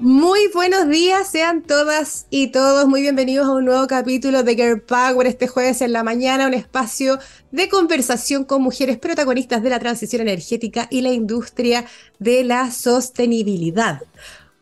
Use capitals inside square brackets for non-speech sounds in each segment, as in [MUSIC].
Muy buenos días, sean todas y todos muy bienvenidos a un nuevo capítulo de Girl Power este jueves en la mañana, un espacio de conversación con mujeres protagonistas de la transición energética y la industria de la sostenibilidad.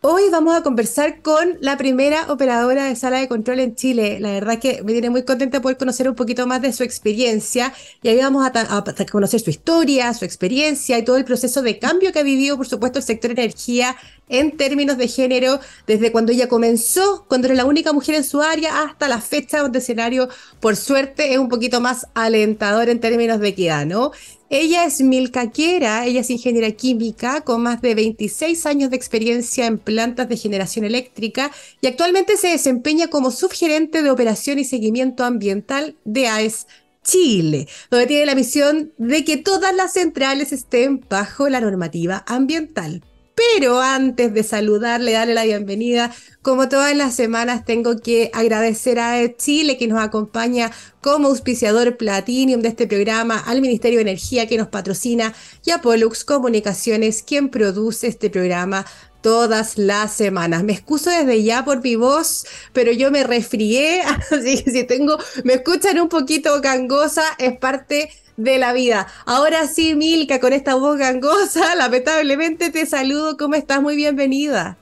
Hoy vamos a conversar con la primera operadora de sala de control en Chile. La verdad que me tiene muy contenta poder conocer un poquito más de su experiencia y ahí vamos a, conocer su historia, su experiencia y todo el proceso de cambio que ha vivido, por supuesto, el sector energía en términos de género, desde cuando ella comenzó, cuando era la única mujer en su área, hasta la fecha donde el escenario, por suerte, es un poquito más alentador en términos de equidad, ¿no? Ella es Milka Quiera, ella es ingeniera química con más de 26 años de experiencia en plantas de generación eléctrica y actualmente se desempeña como subgerente de operación y seguimiento ambiental de AES Chile, donde tiene la misión de que todas las centrales estén bajo la normativa ambiental. Pero antes de saludarle, darle la bienvenida, como todas las semanas, tengo que agradecer a Chile que nos acompaña como auspiciador Platinum de este programa, al Ministerio de Energía que nos patrocina y a Pollux Comunicaciones, quien produce este programa todas las semanas. Me excuso desde ya por mi voz, pero yo me resfrié, [LAUGHS] así que si tengo, me escuchan un poquito gangosa, es parte de la vida. Ahora sí, Milka, con esta voz gangosa, [LAUGHS] lamentablemente te saludo. ¿Cómo estás? Muy bienvenida.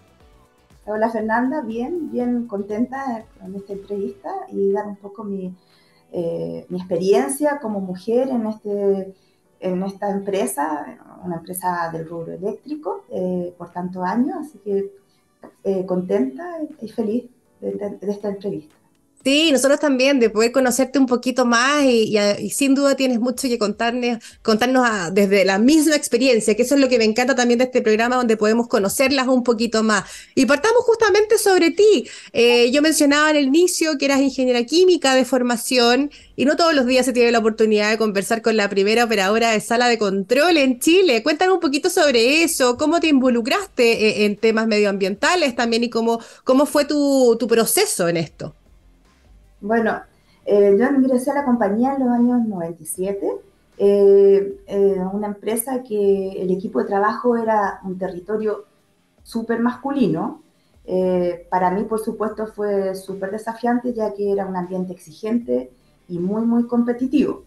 Hola Fernanda, bien, bien contenta con esta entrevista y dar un poco mi, eh, mi experiencia como mujer en, este, en esta empresa, una empresa del rubro eléctrico eh, por tantos años, así que eh, contenta y feliz de esta entrevista. Sí, nosotros también, de poder conocerte un poquito más y, sin duda tienes mucho que contarnos, contarnos desde la misma experiencia, que eso es lo que me encanta también de este programa, donde podemos conocerlas un poquito más. Y partamos justamente sobre ti. Eh, yo mencionaba en el inicio que eras ingeniera química de formación y no todos los días se tiene la oportunidad de conversar con la primera operadora de sala de control en Chile. Cuéntanos un poquito sobre eso, cómo te involucraste eh, en temas medioambientales también y cómo, cómo fue tu proceso en esto. Bueno, eh, yo ingresé a la compañía en los años 97, eh, eh, una empresa que el equipo de trabajo era un territorio súper masculino. para mí, por supuesto, fue súper desafiante ya que era un ambiente exigente y muy, muy competitivo,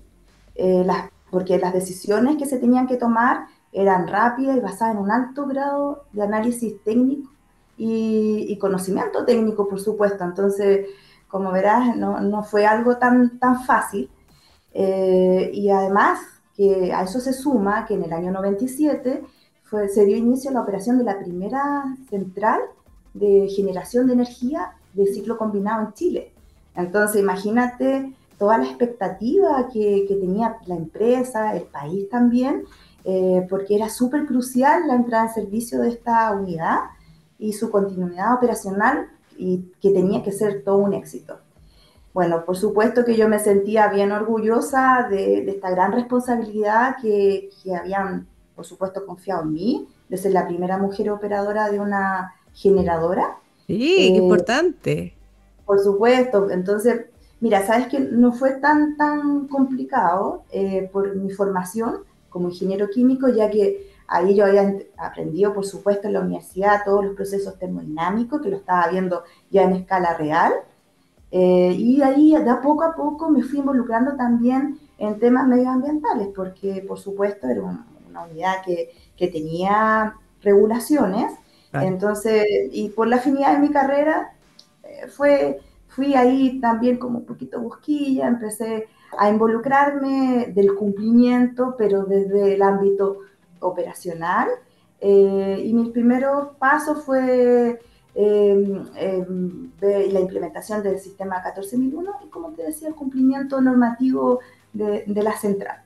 porque las decisiones que se tenían que tomar eran rápidas y basadas en un alto grado de análisis técnico y, y conocimiento técnico, por supuesto. Entonces, como verás, no, fue algo tan, tan fácil. Eh, y además, que a eso se suma que en el año 97 fue, se dio inicio a la operación de la primera central de generación de energía de ciclo combinado en Chile. Entonces, imagínate toda la expectativa que, tenía la empresa, el país también, eh, porque era súper crucial la entrada en servicio de esta unidad y su continuidad operacional y que tenía que ser todo un éxito. Bueno, por supuesto que yo me sentía bien orgullosa de, esta gran responsabilidad que, que, habían, por supuesto, confiado en mí, de ser la primera mujer operadora de una generadora. Sí, qué eh, importante. Por supuesto, entonces, mira, sabes que no fue tan, tan complicado eh, por mi formación como ingeniero químico, ya que Ahí yo había aprendido, por supuesto, en la universidad todos los procesos termodinámicos, que lo estaba viendo ya en escala real. Eh, y ahí, de a poco a poco, me fui involucrando también en temas medioambientales, porque, por supuesto, era una unidad que, que tenía regulaciones. Entonces, y por la afinidad de mi carrera, eh, fue, fui ahí también como un poquito busquilla, empecé a involucrarme del cumplimiento, pero desde el ámbito operacional. Eh, y mi primer paso fue em, em, la implementación del sistema 14001 y, como te decía, el cumplimiento normativo de la central.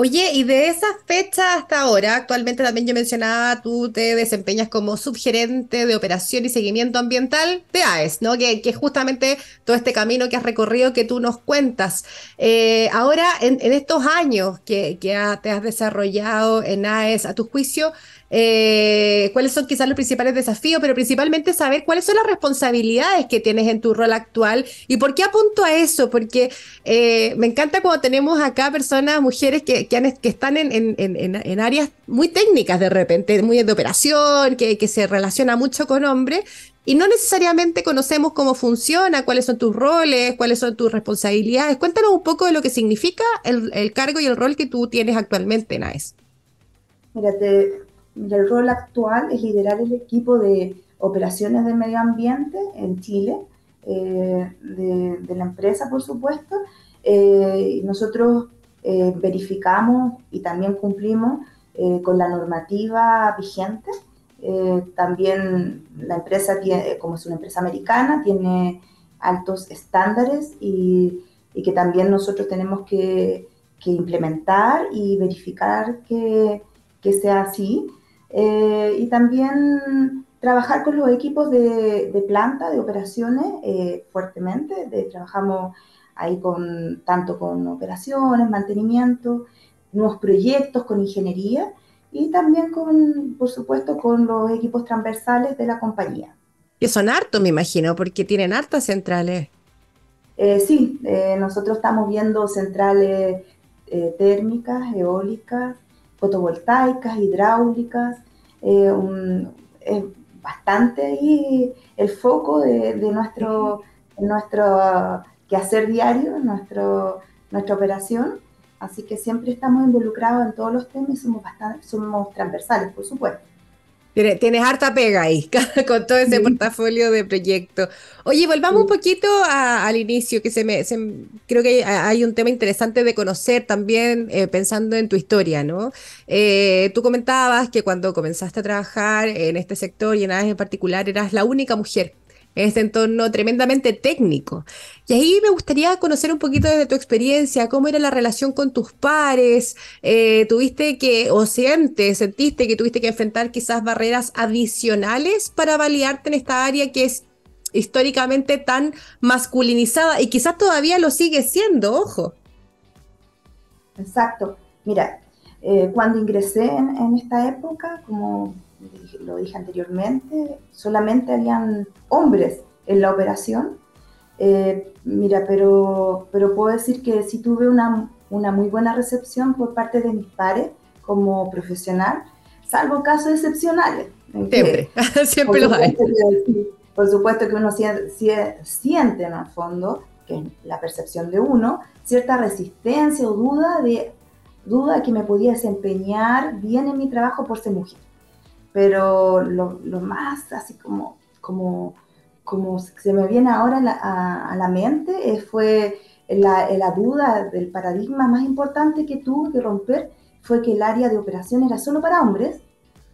Oye, y de esa fecha hasta ahora, actualmente también yo mencionaba, tú te desempeñas como subgerente de operación y seguimiento ambiental de AES, ¿no? Que, es justamente todo este camino que has recorrido que tú nos cuentas. Eh, ahora, en, estos años que, te has desarrollado en AES, a tu juicio, eh, cuáles son quizás los principales desafíos, pero principalmente saber cuáles son las responsabilidades que tienes en tu rol actual y por qué apunto a eso, porque eh, me encanta cuando tenemos acá personas, mujeres que, están en, áreas muy técnicas de repente, muy de operación, que, se relaciona mucho con hombres, y no necesariamente conocemos cómo funciona, cuáles son tus roles, cuáles son tus responsabilidades. Cuéntanos un poco de lo que significa el, cargo y el rol que tú tienes actualmente, Naes. Mira, el rol actual es liderar el equipo de operaciones de medio ambiente en Chile, eh, de, la empresa, por supuesto. Eh, nosotros eh, verificamos y también cumplimos con la normativa vigente eh, también la empresa, tiene, como es una empresa americana, tiene altos estándares y, que también nosotros tenemos que, implementar y verificar que, sea así. Eh, y también trabajar con los equipos de, planta, de operaciones, eh, fuertemente. De, trabajamos ahí con, tanto con operaciones, mantenimiento, nuevos proyectos, con ingeniería y también con, por supuesto, con los equipos transversales de la compañía. Que son hartos, me imagino, porque tienen hartas centrales. Eh, sí, eh, nosotros estamos viendo centrales eh, térmicas, eólicas, fotovoltaicas, hidráulicas, es bastante y el foco de, nuestro, nuestro quehacer diario, nuestro, nuestra operación. Así que siempre estamos involucrados en todos los temas y somos, bastante, somos transversales, por supuesto. Tienes harta pega ahí [LAUGHS] con todo ese portafolio de proyectos. Oye, volvamos un poquito al inicio, que se me, creo que hay un tema interesante de conocer también eh, pensando en tu historia, ¿no? Eh, tú comentabas que cuando comenzaste a trabajar en este sector y en áreas en particular eras la única mujer este entorno tremendamente técnico. Y ahí me gustaría conocer un poquito desde tu experiencia, cómo era la relación con tus pares, eh, tuviste que, o sientes, sentiste que tuviste que enfrentar quizás barreras adicionales para validarte en esta área que es históricamente tan masculinizada y quizás todavía lo sigue siendo, ojo. Exacto. Mira, eh, cuando ingresé en, esta época, como lo dije anteriormente, solamente habían hombres en la operación. Eh, mira, pero, pero puedo decir que sí tuve una, una muy buena recepción por parte de mis pares como profesional, salvo casos excepcionales. Siempre, [LAUGHS] siempre los hay. por supuesto que uno siente en el fondo, que es la percepción de uno, cierta resistencia o duda de duda que me podía desempeñar bien en mi trabajo por ser mujer pero lo, más así como, como, como se me viene ahora a, la mente eh, fue la, la, duda del paradigma más importante que tuve que romper fue que el área de operación era solo para hombres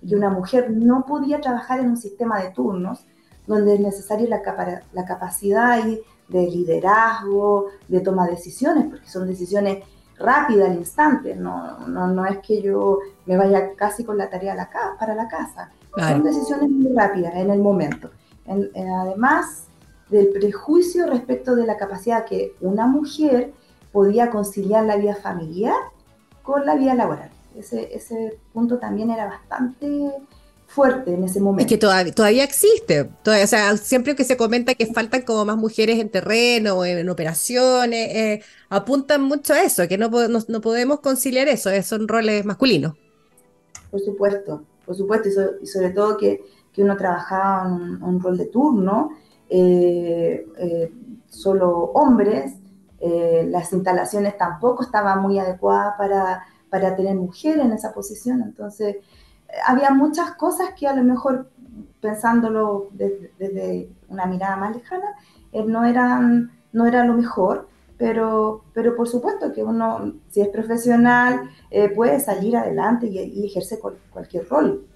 y una mujer no podía trabajar en un sistema de turnos donde es necesaria la, la capacidad de liderazgo, de toma de decisiones, porque son decisiones rápida al instante, no, no, no es que yo me vaya casi con la tarea la para la casa. Son decisiones muy rápidas en el momento. además del prejuicio respecto de la capacidad que una mujer podía conciliar la vida familiar con la vida laboral. Ese, ese punto también era bastante fuerte en ese momento. Es que todavía, todavía existe, todavía, o sea, siempre que se comenta que faltan como más mujeres en terreno, o en operaciones, eh, apuntan mucho a eso, que no, no, podemos conciliar eso, eh, son roles masculinos. Por supuesto, por supuesto, y, sobre todo que, que, uno trabajaba en un, rol de turno, eh, solo hombres, las instalaciones tampoco estaban muy adecuadas para, para tener mujeres en esa posición, entonces había muchas cosas que a lo mejor pensándolo desde, una mirada más lejana, eh, no, eran, no era lo mejor, pero, pero por supuesto que uno, si es profesional, eh, puede salir adelante y, ejercer cualquier rol.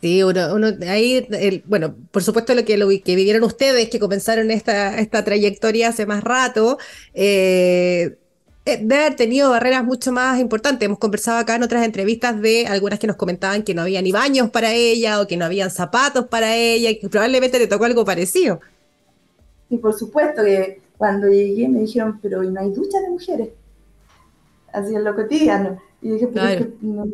Sí, uno, uno ahí, bueno, por supuesto lo que, vivieron ustedes, que comenzaron esta, esta trayectoria hace más rato, eh, debe haber tenido barreras mucho más importantes. Hemos conversado acá en otras entrevistas de algunas que nos comentaban que no había ni baños para ella o que no habían zapatos para ella y que probablemente le tocó algo parecido. Y por supuesto que cuando llegué me dijeron, pero no hay ducha de mujeres. Así en lo cotidiano. Y dije, pero es que no,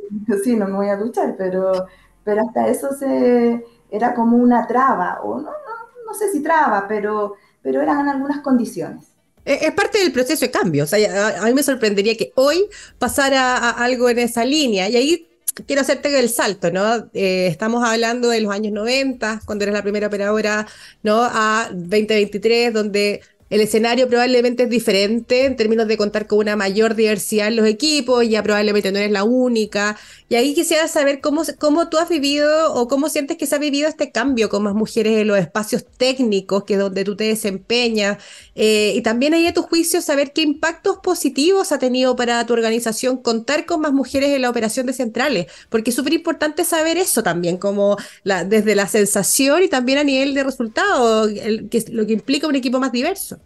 sí, no me voy a duchar, pero, pero hasta eso se, era como una traba, o no, no, no sé si traba, pero, pero eran algunas condiciones. Es parte del proceso de cambio. O sea, a, mí me sorprendería que hoy pasara algo en esa línea. Y ahí quiero hacerte el salto, ¿no? Eh, estamos hablando de los años 90, cuando eres la primera operadora, ¿no? A 2023, donde el escenario probablemente es diferente en términos de contar con una mayor diversidad en los equipos, ya probablemente no eres la única. Y ahí quisiera saber cómo, cómo tú has vivido o cómo sientes que se ha vivido este cambio con más mujeres en los espacios técnicos, que es donde tú te desempeñas. Eh, y también ahí a tu juicio saber qué impactos positivos ha tenido para tu organización contar con más mujeres en la operación de centrales, porque es súper importante saber eso también, como desde la sensación y también a nivel de resultado, lo que implica un equipo más diverso.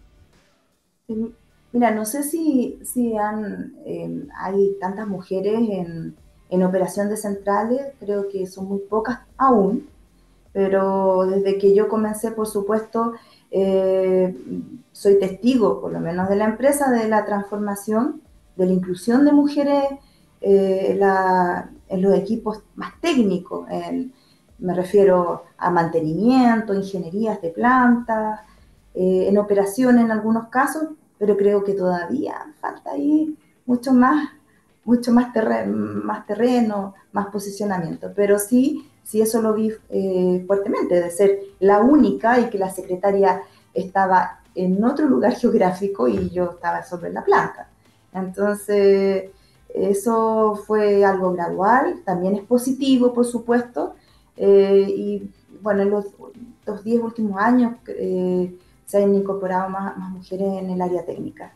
Mira, no sé si, si em, hay tantas mujeres en, en, operación de centrales, creo que son muy pocas aún, pero desde que yo comencé, por supuesto, eh, soy testigo, por lo menos de la empresa, de la transformación, de la inclusión de mujeres eh, en los equipos más técnicos. me refiero a mantenimiento, ingenierías de plantas, eh, en operación en algunos casos, pero creo que todavía falta ahí mucho más, mucho más, más terreno, más posicionamiento. Pero sí, sí eso lo vi eh, fuertemente, de ser la única y que la secretaria estaba en otro lugar [LAUGHS] geográfico y yo estaba sobre la planta. Entonces, eso fue algo gradual, también es positivo, por supuesto, eh, y bueno, en los, los diez últimos años eh, se han incorporado más, mujeres en el área técnica.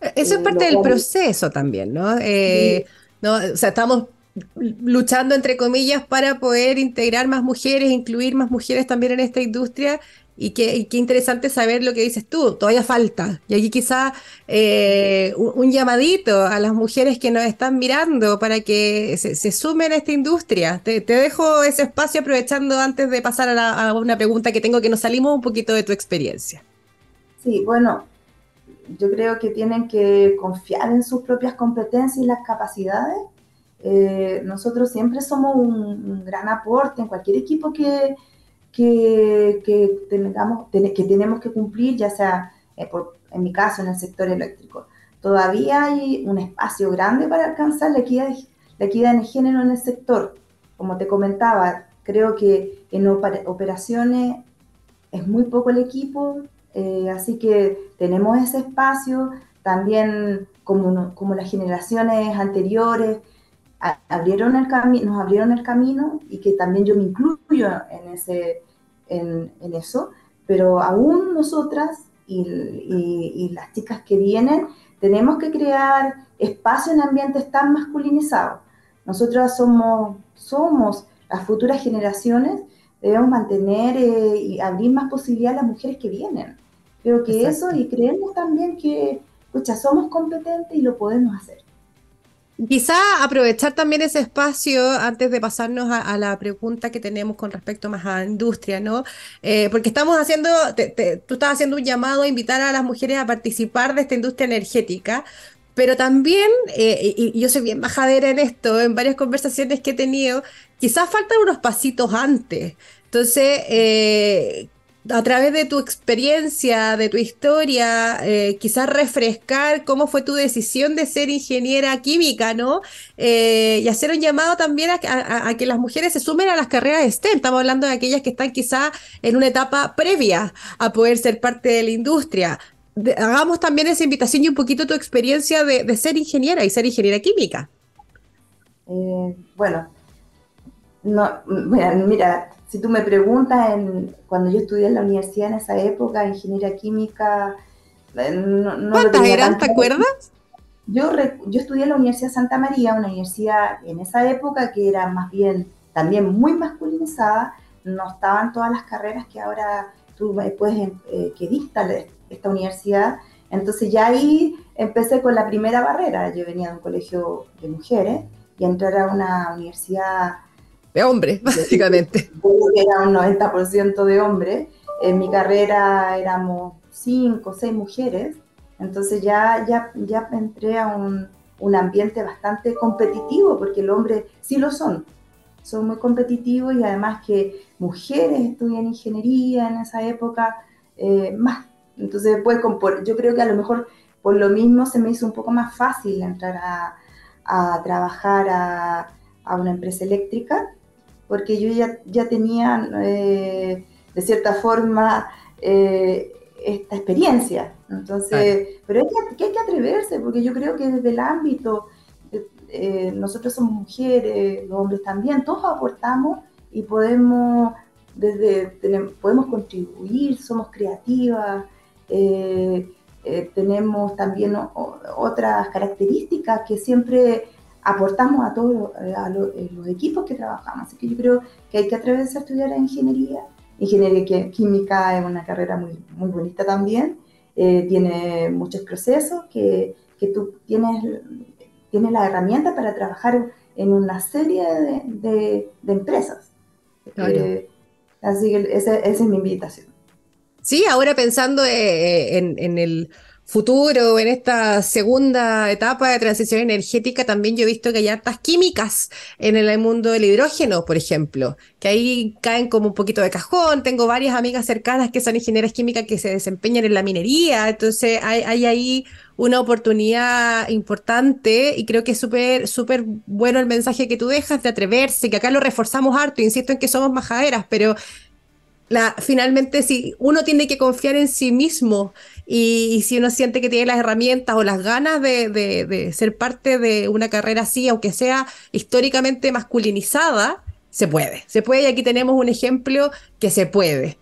Eso es eh, parte del proceso también, ¿no? Eh, ¿no? O sea, estamos luchando, entre comillas, para poder integrar más mujeres, incluir más mujeres también en esta industria. Y qué, interesante saber lo que dices tú, todavía falta. Y aquí quizá eh, un, llamadito a las mujeres que nos están mirando para que se, sumen a esta industria. Te, dejo ese espacio aprovechando antes de pasar a, a una pregunta que tengo que nos salimos un poquito de tu experiencia. Sí, bueno, yo creo que tienen que confiar en sus propias competencias y las capacidades. Eh, nosotros siempre somos un, gran aporte en cualquier equipo que, que, tengamos, que tenemos que cumplir, ya sea, eh, en mi caso, en el sector eléctrico. Todavía hay un espacio grande para alcanzar la equidad, la equidad en género en el sector. Como te comentaba, creo que en operaciones es muy poco el equipo, eh, así que tenemos ese espacio, también como, como las generaciones anteriores abrieron el nos abrieron el camino y que también yo me incluyo en, ese, en, eso, pero aún nosotras y, y, las chicas que vienen tenemos que crear espacio en ambientes tan masculinizados. Nosotras somos, somos las futuras generaciones, debemos mantener eh, y abrir más posibilidades a las mujeres que vienen. Creo que eso y creemos también que, escucha, somos competentes y lo podemos hacer. Quizá aprovechar también ese espacio antes de pasarnos a, la pregunta que tenemos con respecto más a la industria, ¿no? Eh, porque estamos haciendo, tú estás haciendo un llamado a invitar a las mujeres a participar de esta industria energética, pero también, eh, y, yo soy bien bajadera en esto, en varias conversaciones que he tenido, quizás faltan unos pasitos antes. Entonces, eh, a través de tu experiencia, de tu historia, eh, quizás refrescar cómo fue tu decisión de ser ingeniera química, ¿no? Eh, y hacer un llamado también a, que las mujeres se sumen a las carreras STEM. Estamos hablando de aquellas que están quizás en una etapa previa a poder ser parte de la industria. hagamos también esa invitación y un poquito tu experiencia de, ser ingeniera y ser ingeniera química. Eh, bueno, no, mira, si tú me preguntas, en, cuando yo estudié en la universidad en esa época, ingeniería química, eh, no, ¿Cuántas eran? ¿Te acuerdas? Yo, yo estudié en la Universidad Santa María, una universidad en esa época que era más bien también muy masculinizada, no estaban todas las carreras que ahora tú puedes, eh, que dicta esta universidad. Entonces ya ahí empecé con la primera barrera. Yo venía de un colegio de mujeres y entrar a una universidad de hombres, [LAUGHS] básicamente. Era un 90% de hombres. En mi carrera éramos cinco o seis mujeres. Entonces ya, ya, ya entré a un, un, ambiente bastante competitivo, porque el hombre sí lo son. son muy competitivos y además que mujeres estudian ingeniería en esa época, eh, más. Entonces, pues, yo creo que a lo mejor por lo mismo se me hizo un poco más fácil entrar a, a trabajar a, a, una empresa eléctrica, porque yo ya, ya tenía, eh, de cierta forma, eh, esta experiencia. Entonces, pero hay que, hay que atreverse, porque yo creo que desde el ámbito, eh, nosotros somos mujeres, los hombres también, todos aportamos y podemos, desde, podemos contribuir, somos creativas. Eh, tenemos también otras características que siempre aportamos a todos eh, eh, los equipos que trabajamos. Así que yo creo que hay que atreverse a estudiar ingeniería. Ingeniería química es una carrera muy, muy bonita también. tiene muchos procesos que, que tú tienes, tienes la herramienta para trabajar en una serie de, de, empresas. así que esa, esa es mi invitación. Sí, ahora pensando eh, eh, en, el futuro, en esta segunda etapa de transición energética, también yo he visto que hay hartas químicas en el mundo del hidrógeno, por ejemplo, que ahí caen como un poquito de cajón. Tengo varias amigas cercanas que son ingenieras químicas que se desempeñan en la minería, entonces hay, ahí una oportunidad importante y creo que es súper, súper bueno el mensaje que tú dejas de atreverse, que acá lo reforzamos harto, insisto en que somos majaderas, pero la, finalmente, si uno tiene que confiar en sí mismo y, si uno siente que tiene las herramientas o las ganas de, ser parte de una carrera así, aunque sea históricamente masculinizada, se puede. Se puede y aquí tenemos un ejemplo que se puede.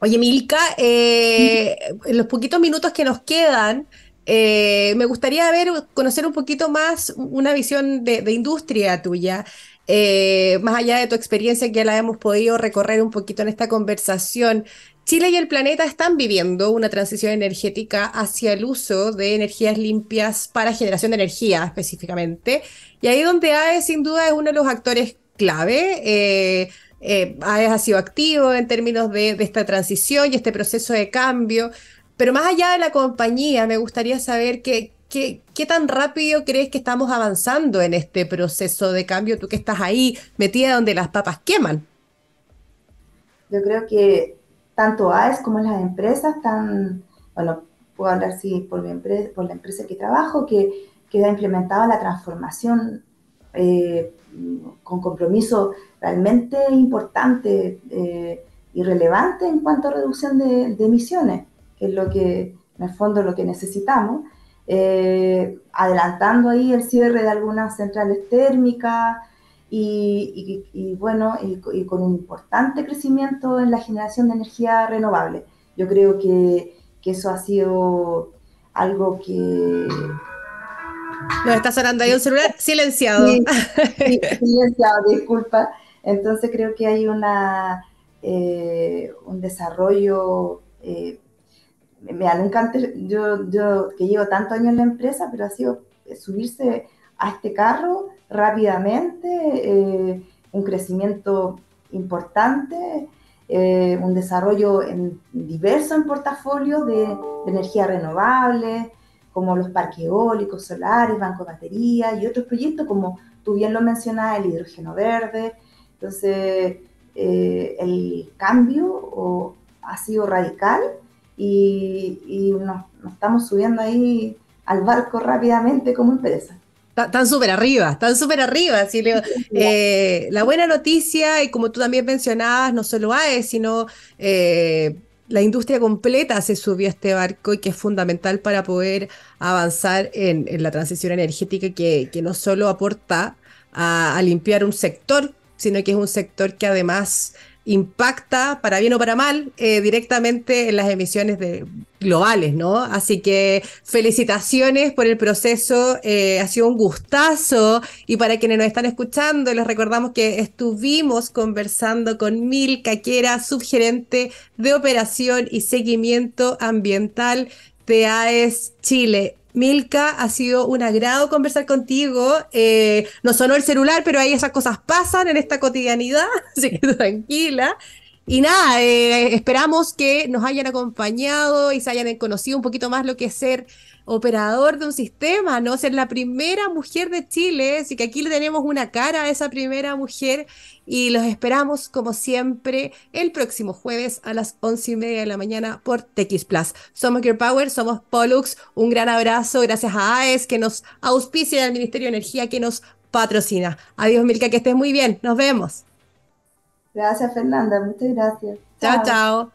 Oye, Milka, eh, en los poquitos minutos que nos quedan, eh, me gustaría ver, conocer un poquito más una visión de, de industria tuya. Eh, más allá de tu experiencia que ya la hemos podido recorrer un poquito en esta conversación, Chile y el planeta están viviendo una transición energética hacia el uso de energías limpias para generación de energía específicamente. Y ahí donde AE sin duda es uno de los actores clave. Eh, eh, AE ha sido activo en términos de, de esta transición y este proceso de cambio. Pero más allá de la compañía, me gustaría saber qué, ¿Qué, tan rápido crees que estamos avanzando en este proceso de cambio? Tú que estás ahí metida donde las papas queman. Yo creo que tanto AES como las empresas están, bueno, puedo hablar sí por, mi empresa, por la empresa que trabajo, que, que ha implementado la transformación eh, con compromiso realmente importante eh, y relevante en cuanto a reducción de, de, emisiones, que es lo que, en el fondo, lo que necesitamos. Eh, adelantando ahí el cierre de algunas centrales térmicas y, bueno, y, con un importante crecimiento en la generación de energía renovable. Yo creo que, eso ha sido algo que... Nos está sonando ahí un celular silenciado. [LAUGHS] silenciado, disculpa. Entonces creo que hay una, eh, un desarrollo eh, me nunca antes, yo, yo que llevo tantos años en la empresa, pero ha sido subirse a este carro rápidamente, eh, un crecimiento importante, eh, un desarrollo diverso en portafolio de, de, energía renovable, como los parques eólicos, solares, bancos de baterías y otros proyectos, como tú bien lo mencionas, el hidrógeno verde. Entonces, eh, el cambio ha sido radical y, nos, estamos subiendo ahí al barco rápidamente como empresa. Están súper arriba, están súper arriba. Eh, la buena noticia, y como tú también mencionabas, no solo AE, sino eh, la industria completa se subió a este barco y que es fundamental para poder avanzar en, la transición energética que, que no solo aporta a, a, limpiar un sector, sino que es un sector que además impacta, para bien o para mal, eh, directamente en las emisiones globales, ¿no? Así que felicitaciones por el proceso, eh, ha sido un gustazo y para quienes nos están escuchando, les recordamos que estuvimos conversando con Milka, que era subgerente de operación y seguimiento ambiental de AES Chile. Milka, ha sido un agrado conversar contigo. Eh, no sonó el celular, pero ahí esas cosas pasan en esta cotidianidad, [LAUGHS] así que tranquila. Y nada, eh, esperamos que nos hayan acompañado y se hayan conocido un poquito más lo que es ser operador de un sistema, ¿no? Ser la primera mujer de Chile, así que aquí le tenemos una cara a esa primera mujer y los esperamos como siempre el próximo jueves a las once y media de la mañana por TX Plus. Somos Gear Power, somos Pollux, un gran abrazo, gracias a AES que nos auspicia al Ministerio de Energía que nos patrocina. Adiós Milka, que estés muy bien, nos vemos. Gracias Fernanda, muchas gracias. chao. chao.